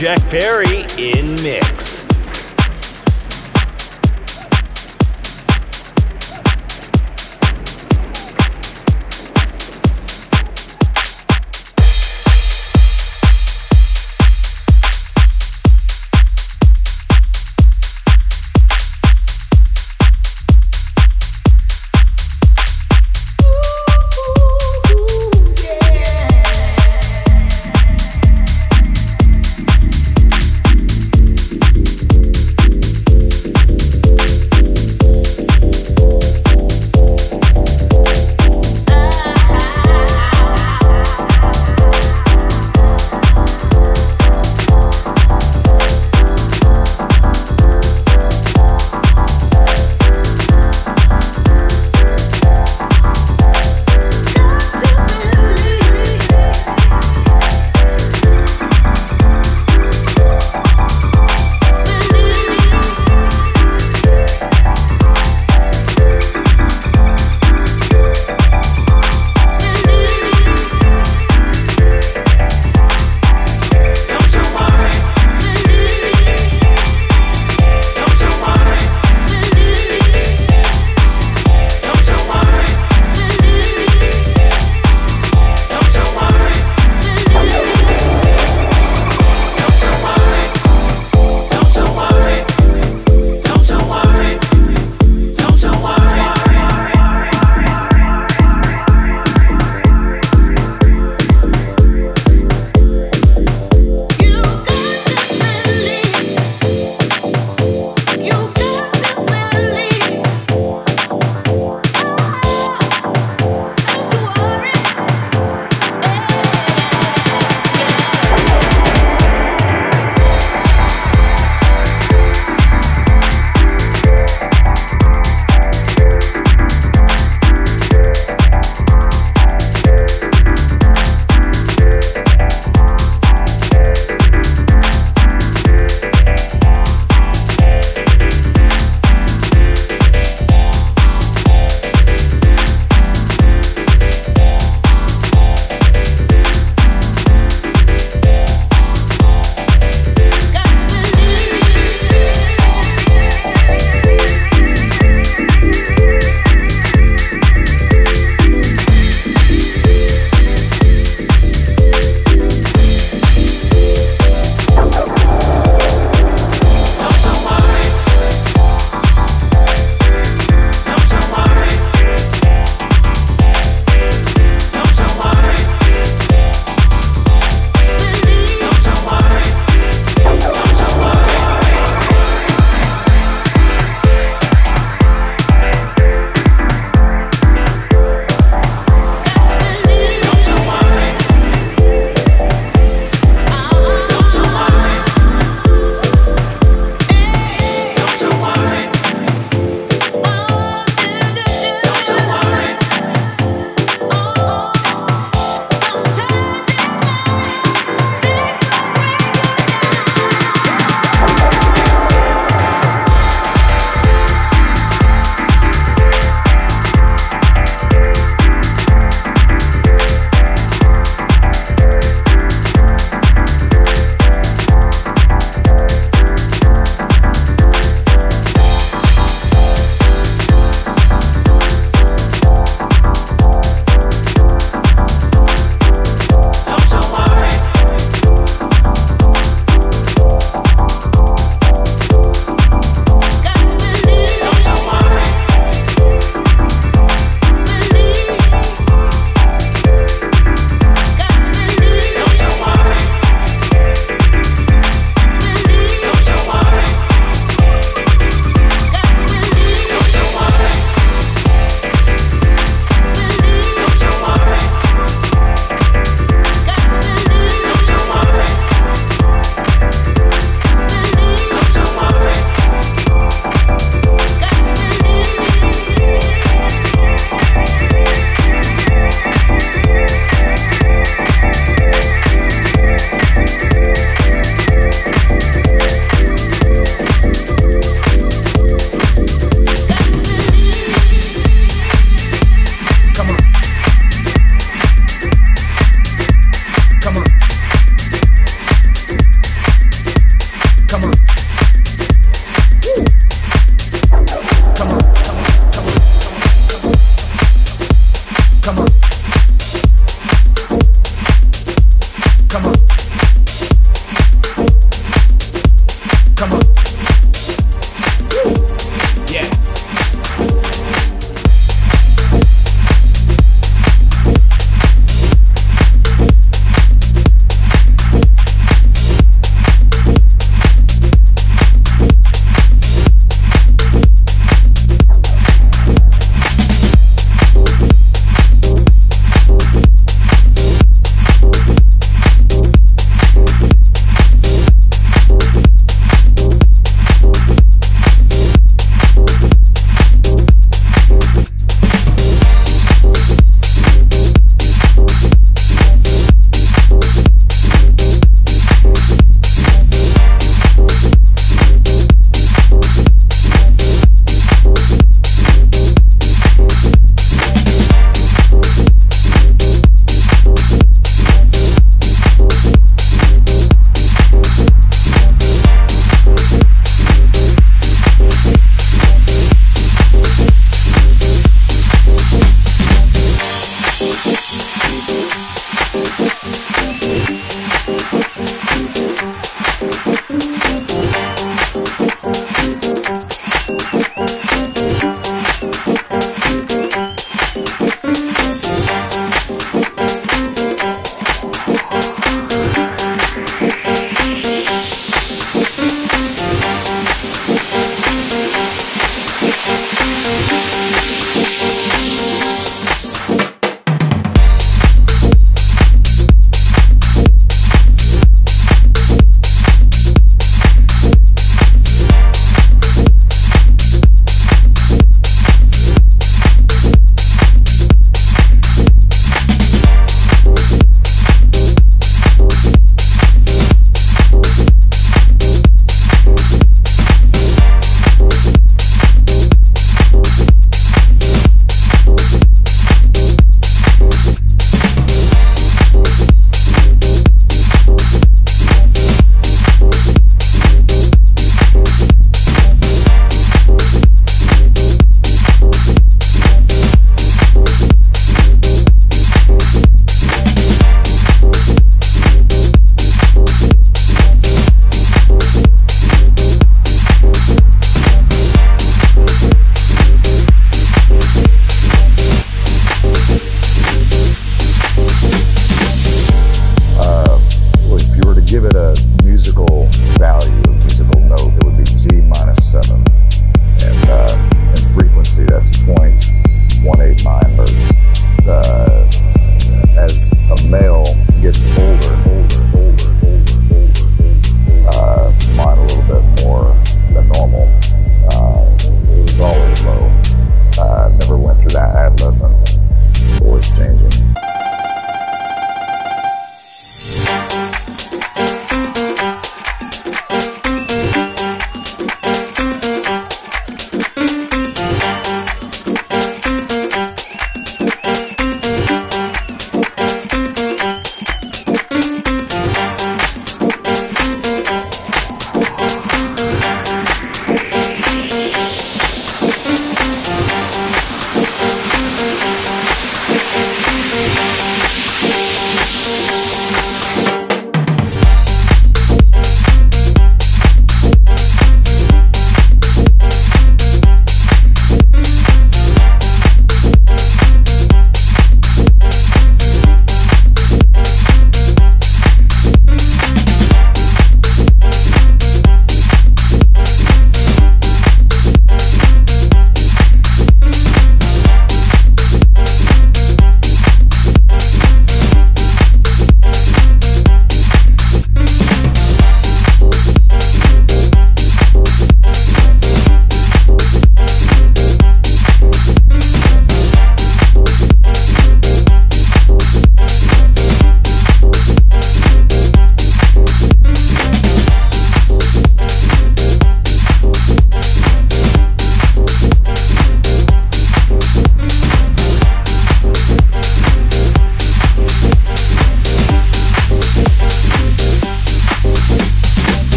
Jack Perry in mix.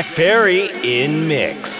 Jack Perry in mix.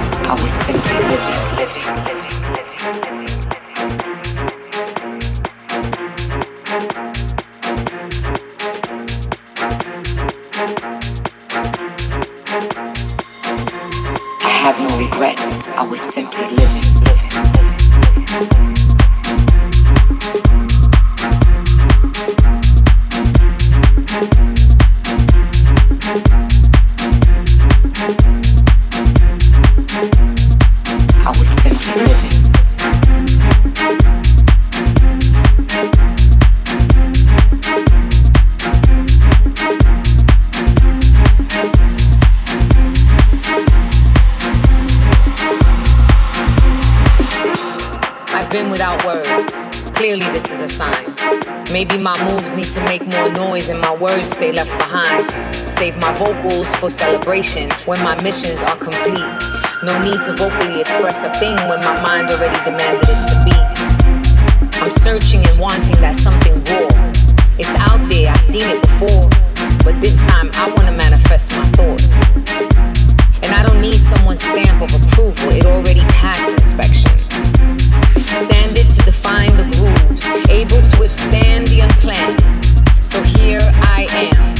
I was simply living, living, living? Regrets, I was simply living? Maybe my moves need to make more noise and my words stay left behind. Save my vocals for celebration when my missions are complete. No need to vocally express a thing when my mind already demanded it to be. I'm searching and wanting that something raw. It's out there, I've seen it before. But this time I wanna manifest my thoughts. And I don't need someone's stamp of approval, it already passed inspection. Sanded to define the grooves, able to withstand plans. So here I am.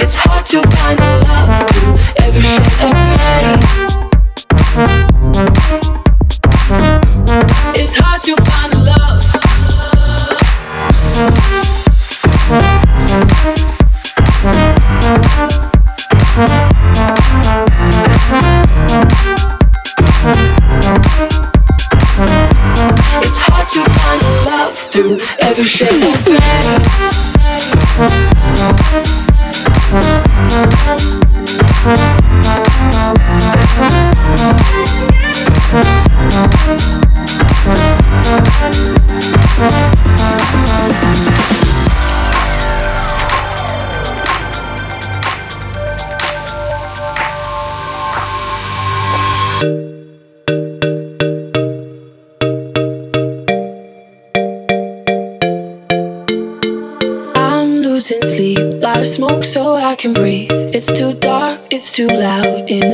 It's hard to find a love through every shade of gray. It's hard to find love. It's hard to find love through every shade of gray.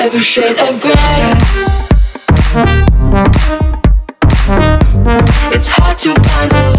Every shade of gray. It's hard to find a